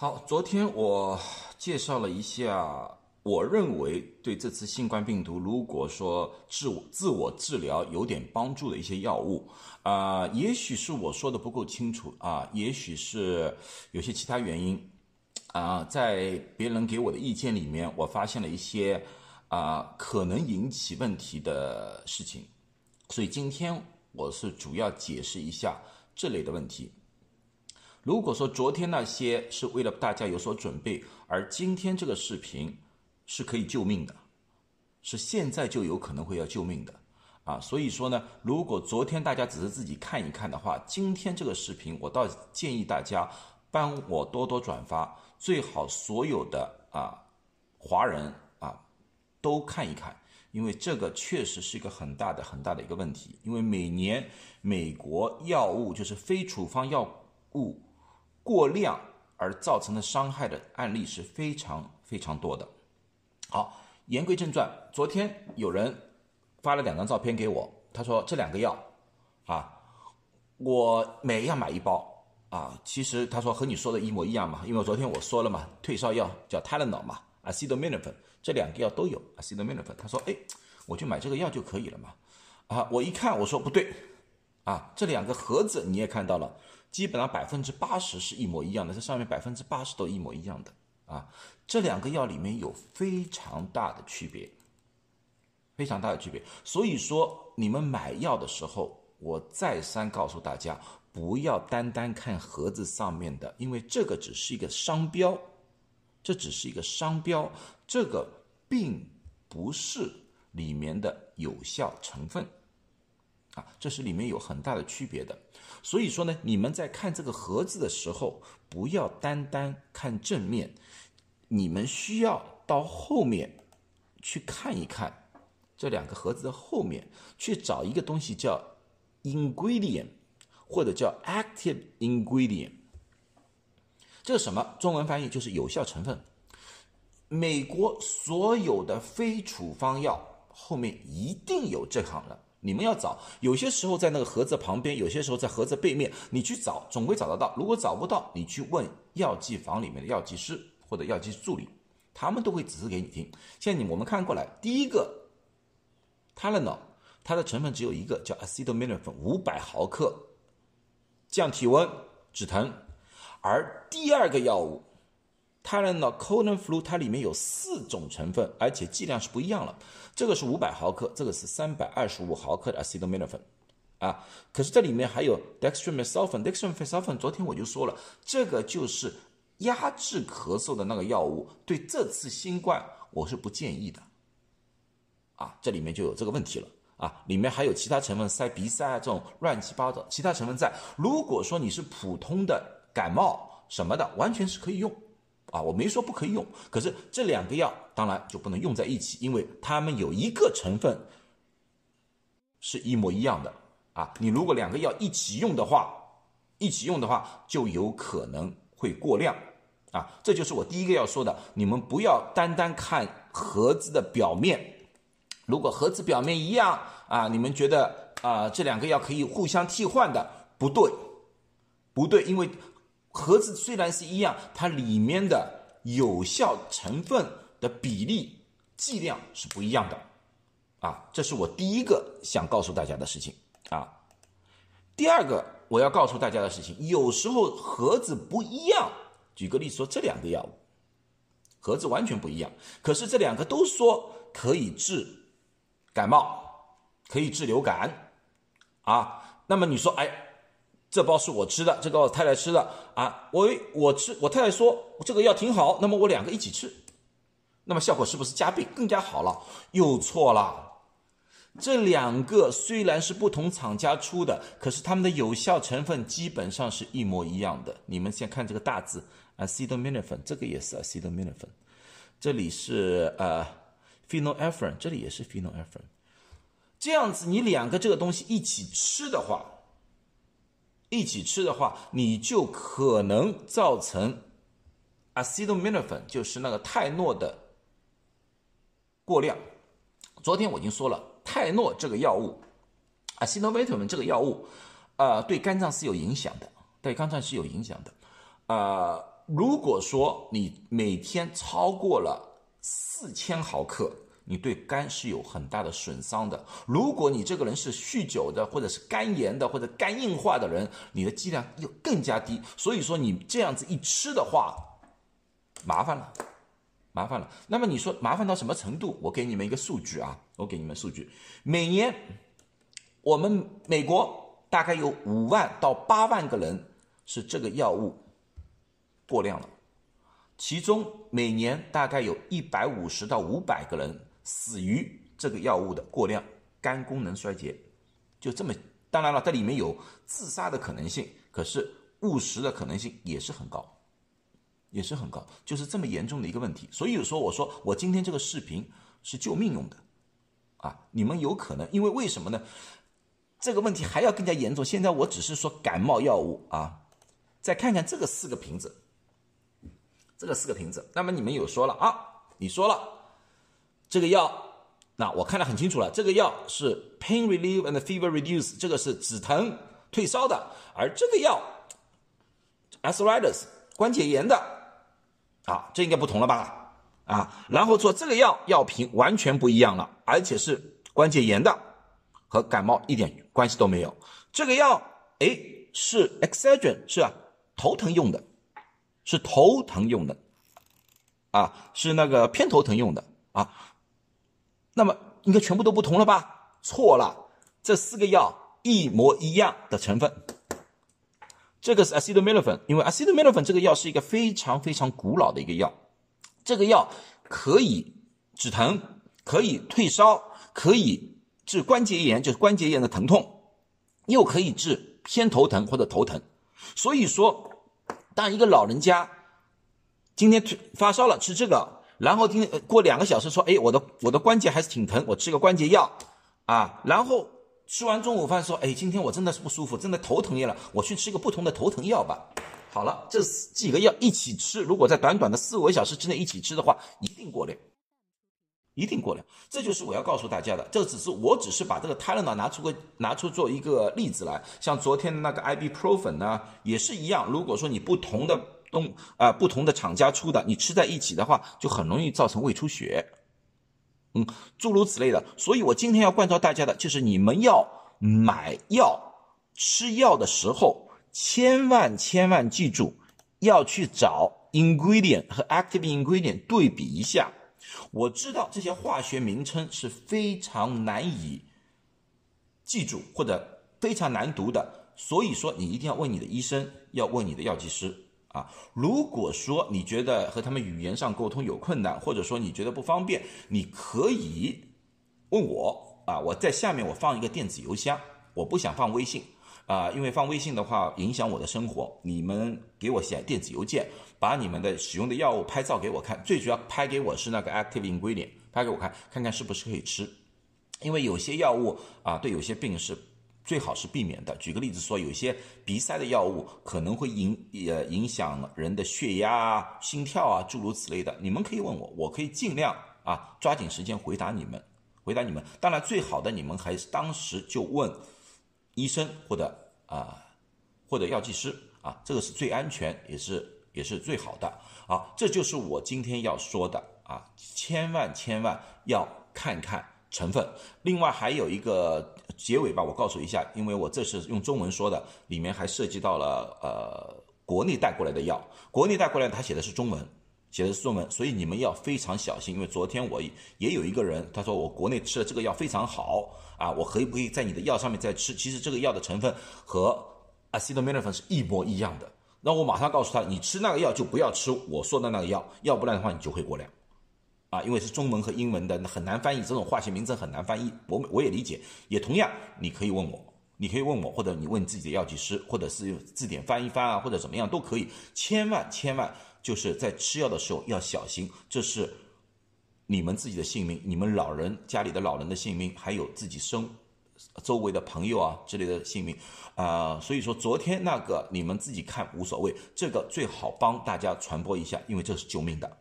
好，昨天我介绍了一下，我认为对这次新冠病毒，如果说自我自我治疗有点帮助的一些药物，啊，也许是我说的不够清楚啊，也许是有些其他原因，啊，在别人给我的意见里面，我发现了一些啊可能引起问题的事情，所以今天我是主要解释一下这类的问题。如果说昨天那些是为了大家有所准备，而今天这个视频是可以救命的，是现在就有可能会要救命的啊！所以说呢，如果昨天大家只是自己看一看的话，今天这个视频我倒建议大家帮我多多转发，最好所有的啊华人啊都看一看，因为这个确实是一个很大的很大的一个问题，因为每年美国药物就是非处方药物。过量而造成的伤害的案例是非常非常多的。好，言归正传，昨天有人发了两张照片给我，他说这两个药啊，我每样买一包啊。其实他说和你说的一模一样嘛，因为昨天我说了嘛，退烧药叫 Tylenol 嘛，acetaminophen 这两个药都有 acetaminophen。他说哎，我就买这个药就可以了嘛。啊，我一看我说不对啊，这两个盒子你也看到了。基本上百分之八十是一模一样的，这上面百分之八十都一模一样的啊。这两个药里面有非常大的区别，非常大的区别。所以说，你们买药的时候，我再三告诉大家，不要单单看盒子上面的，因为这个只是一个商标，这只是一个商标，这个并不是里面的有效成分。啊，这是里面有很大的区别的，所以说呢，你们在看这个盒子的时候，不要单单看正面，你们需要到后面去看一看这两个盒子的后面，去找一个东西叫 ingredient 或者叫 active ingredient，这是什么？中文翻译就是有效成分。美国所有的非处方药后面一定有这行了。你们要找，有些时候在那个盒子旁边，有些时候在盒子背面，你去找，总会找得到。如果找不到，你去问药剂房里面的药剂师或者药剂助理，他们都会指示给你听。现在你我们看过来，第一个 Tylenol，它的成分只有一个，叫 acetaminophen，五百毫克，降体温止疼。而第二个药物。Tylenol Cold and Flu，它里面有四种成分，而且剂量是不一样了。这个是五百毫克，这个是三百二十五毫克的 acetaminophen，啊，可是这里面还有 dextromethorphan。dextromethorphan 昨天我就说了，这个就是压制咳嗽的那个药物，对这次新冠我是不建议的。啊，这里面就有这个问题了。啊，里面还有其他成分，塞鼻塞啊这种乱七八糟其他成分在。如果说你是普通的感冒什么的，完全是可以用。啊，我没说不可以用，可是这两个药当然就不能用在一起，因为它们有一个成分是一模一样的啊。你如果两个药一起用的话，一起用的话就有可能会过量啊。这就是我第一个要说的，你们不要单单看盒子的表面，如果盒子表面一样啊，你们觉得啊这两个药可以互相替换的，不对，不对，因为。盒子虽然是一样，它里面的有效成分的比例、剂量是不一样的，啊，这是我第一个想告诉大家的事情啊。第二个我要告诉大家的事情，有时候盒子不一样。举个例子说，这两个药物盒子完全不一样，可是这两个都说可以治感冒，可以治流感，啊，那么你说，哎。这包是我吃的，这个我太太吃的啊。我我吃，我太太说这个药挺好，那么我两个一起吃，那么效果是不是加倍更加好了？又错了。这两个虽然是不同厂家出的，可是它们的有效成分基本上是一模一样的。你们先看这个大字，acetaminophen，这个也是 acetaminophen，这里是呃 phenylephrine，这里也是 phenylephrine。这样子你两个这个东西一起吃的话。一起吃的话，你就可能造成 acetaminophen，就是那个泰诺的过量。昨天我已经说了，泰诺这个药物，acetaminophen 这个药物，呃，对肝脏是有影响的，对肝脏是有影响的。呃，如果说你每天超过了四千毫克，你对肝是有很大的损伤的。如果你这个人是酗酒的，或者是肝炎的，或者肝硬化的人，你的剂量又更加低。所以说你这样子一吃的话，麻烦了，麻烦了。那么你说麻烦到什么程度？我给你们一个数据啊，我给你们数据，每年我们美国大概有五万到八万个人是这个药物过量了，其中每年大概有一百五十到五百个人。死于这个药物的过量，肝功能衰竭，就这么。当然了，这里面有自杀的可能性，可是误食的可能性也是很高，也是很高，就是这么严重的一个问题。所以有时候我说，我今天这个视频是救命用的，啊，你们有可能因为为什么呢？这个问题还要更加严重。现在我只是说感冒药物啊，再看看这个四个瓶子，这个四个瓶子，那么你们有说了啊，你说了。这个药，那我看得很清楚了。这个药是 pain relief and fever reduce，这个是止疼退烧的。而这个药，arthritis 关节炎的，啊，这应该不同了吧？啊，然后说这个药药品完全不一样了，而且是关节炎的，和感冒一点关系都没有。这个药，哎，是 Excedrin，是啊，头疼用的，是头疼用的，啊，是那个偏头疼用的，啊。那么应该全部都不同了吧？错了，这四个药一模一样的成分。这个是 acetaminophen，因为 acetaminophen 这个药是一个非常非常古老的一个药，这个药可以止疼，可以退烧，可以治关节炎，就是关节炎的疼痛，又可以治偏头疼或者头疼。所以说，当一个老人家今天发烧了，吃这个。然后听过两个小时说，哎，我的我的关节还是挺疼，我吃个关节药，啊，然后吃完中午饭说，哎，今天我真的是不舒服，真的头疼了，我去吃个不同的头疼药吧。好了，这几个药一起吃，如果在短短的四五个小时之内一起吃的话，一定过量，一定过量。这就是我要告诉大家的，这只是我只是把这个 Tylenol 拿出个拿出做一个例子来，像昨天的那个 Ibuprofen 呢，也是一样。如果说你不同的。东啊，不同的厂家出的，你吃在一起的话，就很容易造成胃出血，嗯，诸如此类的。所以我今天要关照大家的，就是你们要买药、吃药的时候，千万千万记住，要去找 ingredient 和 active ingredient 对比一下。我知道这些化学名称是非常难以记住或者非常难读的，所以说你一定要问你的医生，要问你的药剂师。啊，如果说你觉得和他们语言上沟通有困难，或者说你觉得不方便，你可以问我啊，我在下面我放一个电子邮箱，我不想放微信啊，因为放微信的话影响我的生活。你们给我写电子邮件，把你们的使用的药物拍照给我看，最主要拍给我是那个 active ingredient，拍给我看，看看是不是可以吃，因为有些药物啊，对有些病是。最好是避免的。举个例子说，有些鼻塞的药物可能会影呃影响人的血压啊、心跳啊，诸如此类的。你们可以问我，我可以尽量啊抓紧时间回答你们，回答你们。当然，最好的你们还是当时就问医生或者啊或者药剂师啊，这个是最安全，也是也是最好的。好，这就是我今天要说的啊，千万千万要看看成分。另外还有一个。结尾吧，我告诉一下，因为我这是用中文说的，里面还涉及到了呃国内带过来的药，国内带过来他写的是中文，写的是中文，所以你们要非常小心。因为昨天我也有一个人，他说我国内吃的这个药非常好啊，我可以不可以在你的药上面再吃？其实这个药的成分和 acetaminophen 是一模一样的。那我马上告诉他，你吃那个药就不要吃我说的那个药，要不然的话你就会过量。啊，因为是中文和英文的，很难翻译，这种化学名称很难翻译。我我也理解，也同样，你可以问我，你可以问我，或者你问自己的药剂师，或者是用字典翻一翻啊，或者怎么样都可以。千万千万就是在吃药的时候要小心，这是你们自己的性命，你们老人家里的老人的性命，还有自己生周围的朋友啊之类的性命啊。所以说，昨天那个你们自己看无所谓，这个最好帮大家传播一下，因为这是救命的。